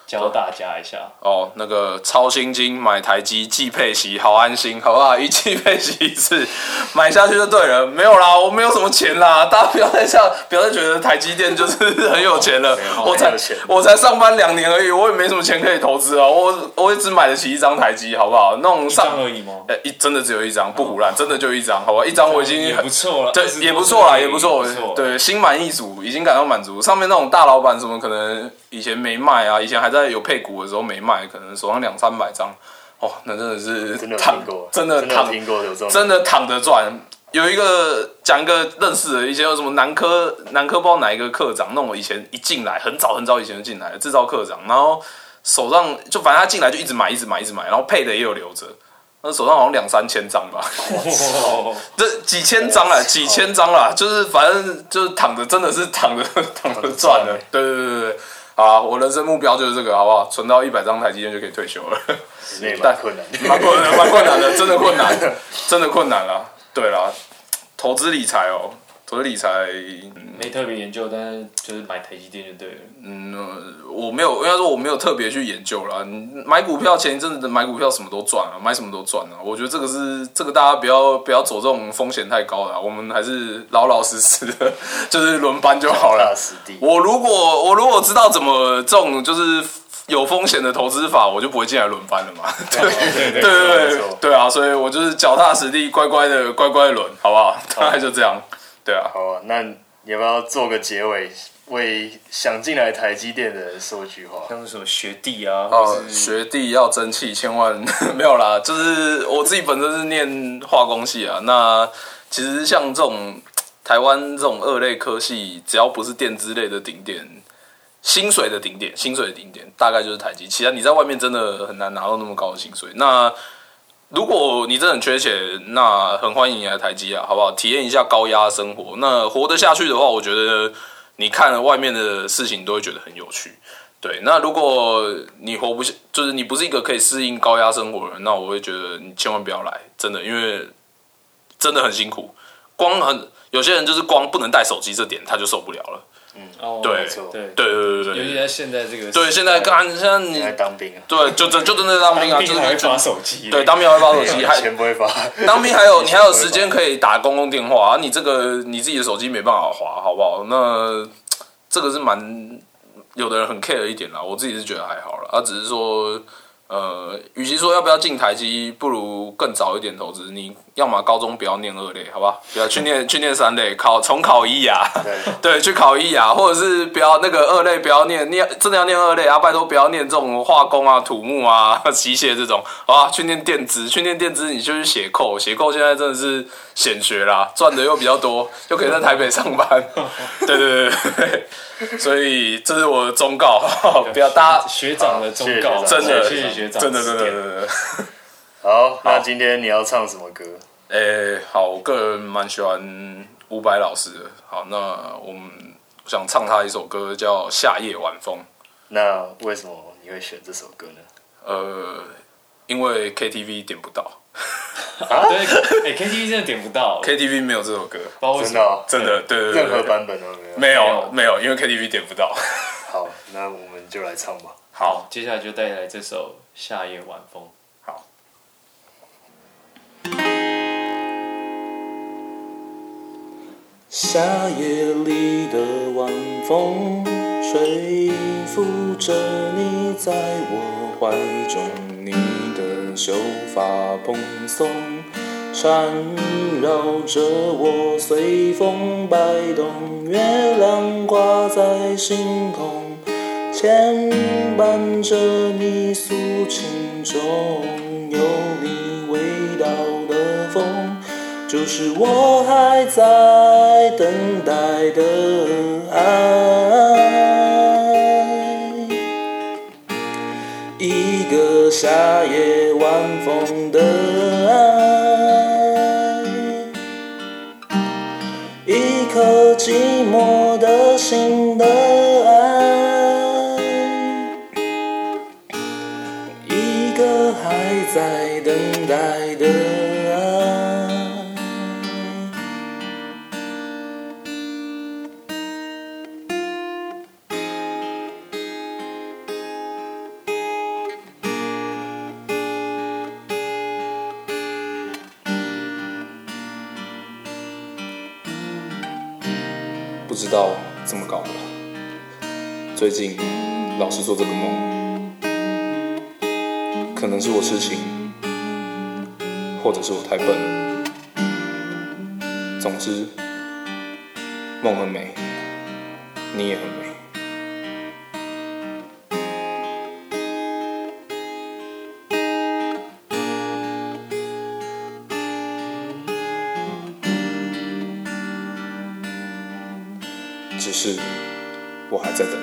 教大家一下哦，那个超新金买台机季配息，好安心，好不好？一季配息一次，买下去就对了。没有啦，我没有什么钱啦，大家不要再像，不要再觉得台积电就是很有钱了。我才我才上班两年而已，我也没什么钱可以投资啊。我我也只买得起一张台机，好不好？那种上而已吗？哎，一真的只有一张，不胡乱，真的就一张，好吧？一张我已经很不错了，对，也不错啦，也不错，对，心满意足，已经感到满足。上面那种大老板怎么可能以前没卖啊，以前还在有配股的时候。都没卖，可能手上两三百张，哦，那真的是真的躺过，真的躺听过有这种，真的躺着赚。有一个讲一个认识的，以前有什么南科南科不知道哪一个科长，那我以前一进来很早很早以前就进来制造科长，然后手上就反正他进来就一直买一直买一直买，然后配的也有留着，那手上好像两三千张吧，这几千张啊，几千张啦，就是反正就是躺着，真的是躺着躺着赚的，对对对对。啊，我人生目标就是这个，好不好？存到一百张台积电就可以退休了。蛮困难，蛮困难，蛮困难的，真的困难，真的困难了。对了，投资理财哦。投资理财没特别研究，但是就是买台积电就对了。嗯，我没有，应该说我没有特别去研究啦。买股票前一阵子买股票什么都赚啊，买什么都赚啊。我觉得这个是这个大家不要不要走这种风险太高的，我们还是老老实实的，就是轮班就好了。我如果我如果知道怎么这种就是有风险的投资法，我就不会进来轮班了嘛。对对对对对啊，所以我就是脚踏实地，乖乖的乖乖轮，好不好？大概就这样。对啊，好啊，那你要不要做个结尾，为想进来台积电的人说句话？像什么学弟啊，哦，学弟要争气，千万 没有啦。就是我自己本身是念化工系啊，那其实像这种台湾这种二类科系，只要不是电资类的顶点，薪水的顶点，薪水的顶点大概就是台积。其他你在外面真的很难拿到那么高的薪水。那如果你真的很缺钱，那很欢迎你来台积啊，好不好？体验一下高压生活。那活得下去的话，我觉得你看了外面的事情都会觉得很有趣。对，那如果你活不下，就是你不是一个可以适应高压生活的人，那我会觉得你千万不要来，真的，因为真的很辛苦。光很有些人就是光不能带手机这点，他就受不了了。哦，对，对，对，对，对，尤其在现在这个，对，现在刚现在你当兵啊，对，就真就真的当兵啊，就是还会发手机，对，当兵还会发手机，还钱不会发，当兵还有你还有时间可以打公共电话啊，你这个你自己的手机没办法滑，好不好？那这个是蛮有的人很 care 一点啦，我自己是觉得还好了，啊，只是说。呃，与其说要不要进台积，不如更早一点投资。你要么高中不要念二类，好吧？不要去念去念三类，考重考一雅，对，去考一雅，或者是不要那个二类不要念，念真的要念二类啊！拜托不要念这种化工啊、土木啊、机械这种，好吧？去念电子，去念电子，你就去写扣，写扣现在真的是显学啦，赚的又比较多，又可以在台北上班。对对对对。所以这是我的忠告，不要大家学长的忠告，真的，谢谢学长，真的，真的，真的。好，那今天你要唱什么歌？诶，好，我个人蛮喜欢伍佰老师的。好，那我们想唱他一首歌叫《夏夜晚风》。那为什么你会选这首歌呢？呃，因为 KTV 点不到。啊，对，哎，KTV 真的点不到，KTV 没有这首歌。真的哦真的，对对对，任何版本都没有。没有没有，因为 KTV 点不到。好，那我们就来唱吧。好，接下来就带来这首《夏夜晚风》。好。夏夜里的晚风，吹拂着你在我怀中，你的秀发蓬松，缠绕着我随风摆动，月亮挂在星空，牵绊着你诉情衷有你味道的风。就是我还在等待的爱，近老是做这个梦，可能是我痴情，或者是我太笨了。总之，梦很美，你也很美。只是我还在等，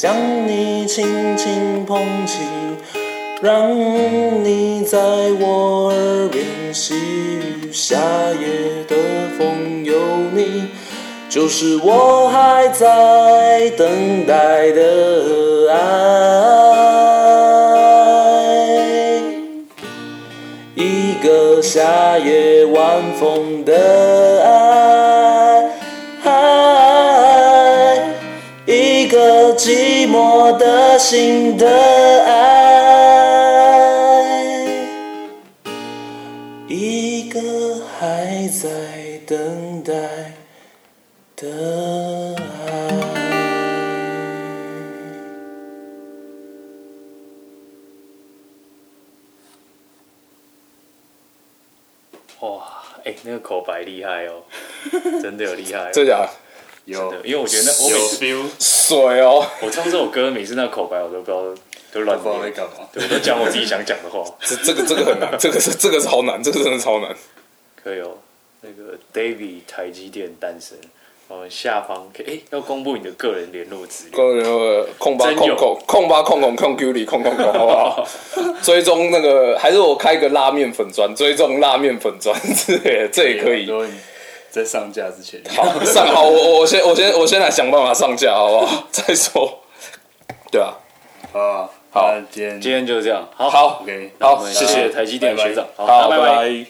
将你轻轻捧起。让你在我耳边细语，夏夜的风有你，就是我还在等待的爱。一个夏夜晚风的爱，寞的心的爱，一个还在等待的爱。哇，哎，那个口白厉害哦，真的有厉害哦。这假有因为我觉得那我有每次 feel，水哦，我唱这首歌，每次那个口白我都不知道，都乱不知道在念，干嘛。对，我都讲我自己想讲的话。这这个这个很难，这个是这个超难，这个真的超难。可以哦，那个 David 台积电诞生，我们下方可以哎要公布你的个人联络资料。个人呃空八真有空空空八空空空 Q 里空空空，好不好？追踪那个还是我开个拉面粉砖，追踪拉面粉砖之类的，这也可以。都在上架之前，好上好，我我我先我先我先来想办法上架，好不好？再说。对啊，啊，好。那今天今天就是这样，好，好，OK，好谢谢台积电的学长，好，拜拜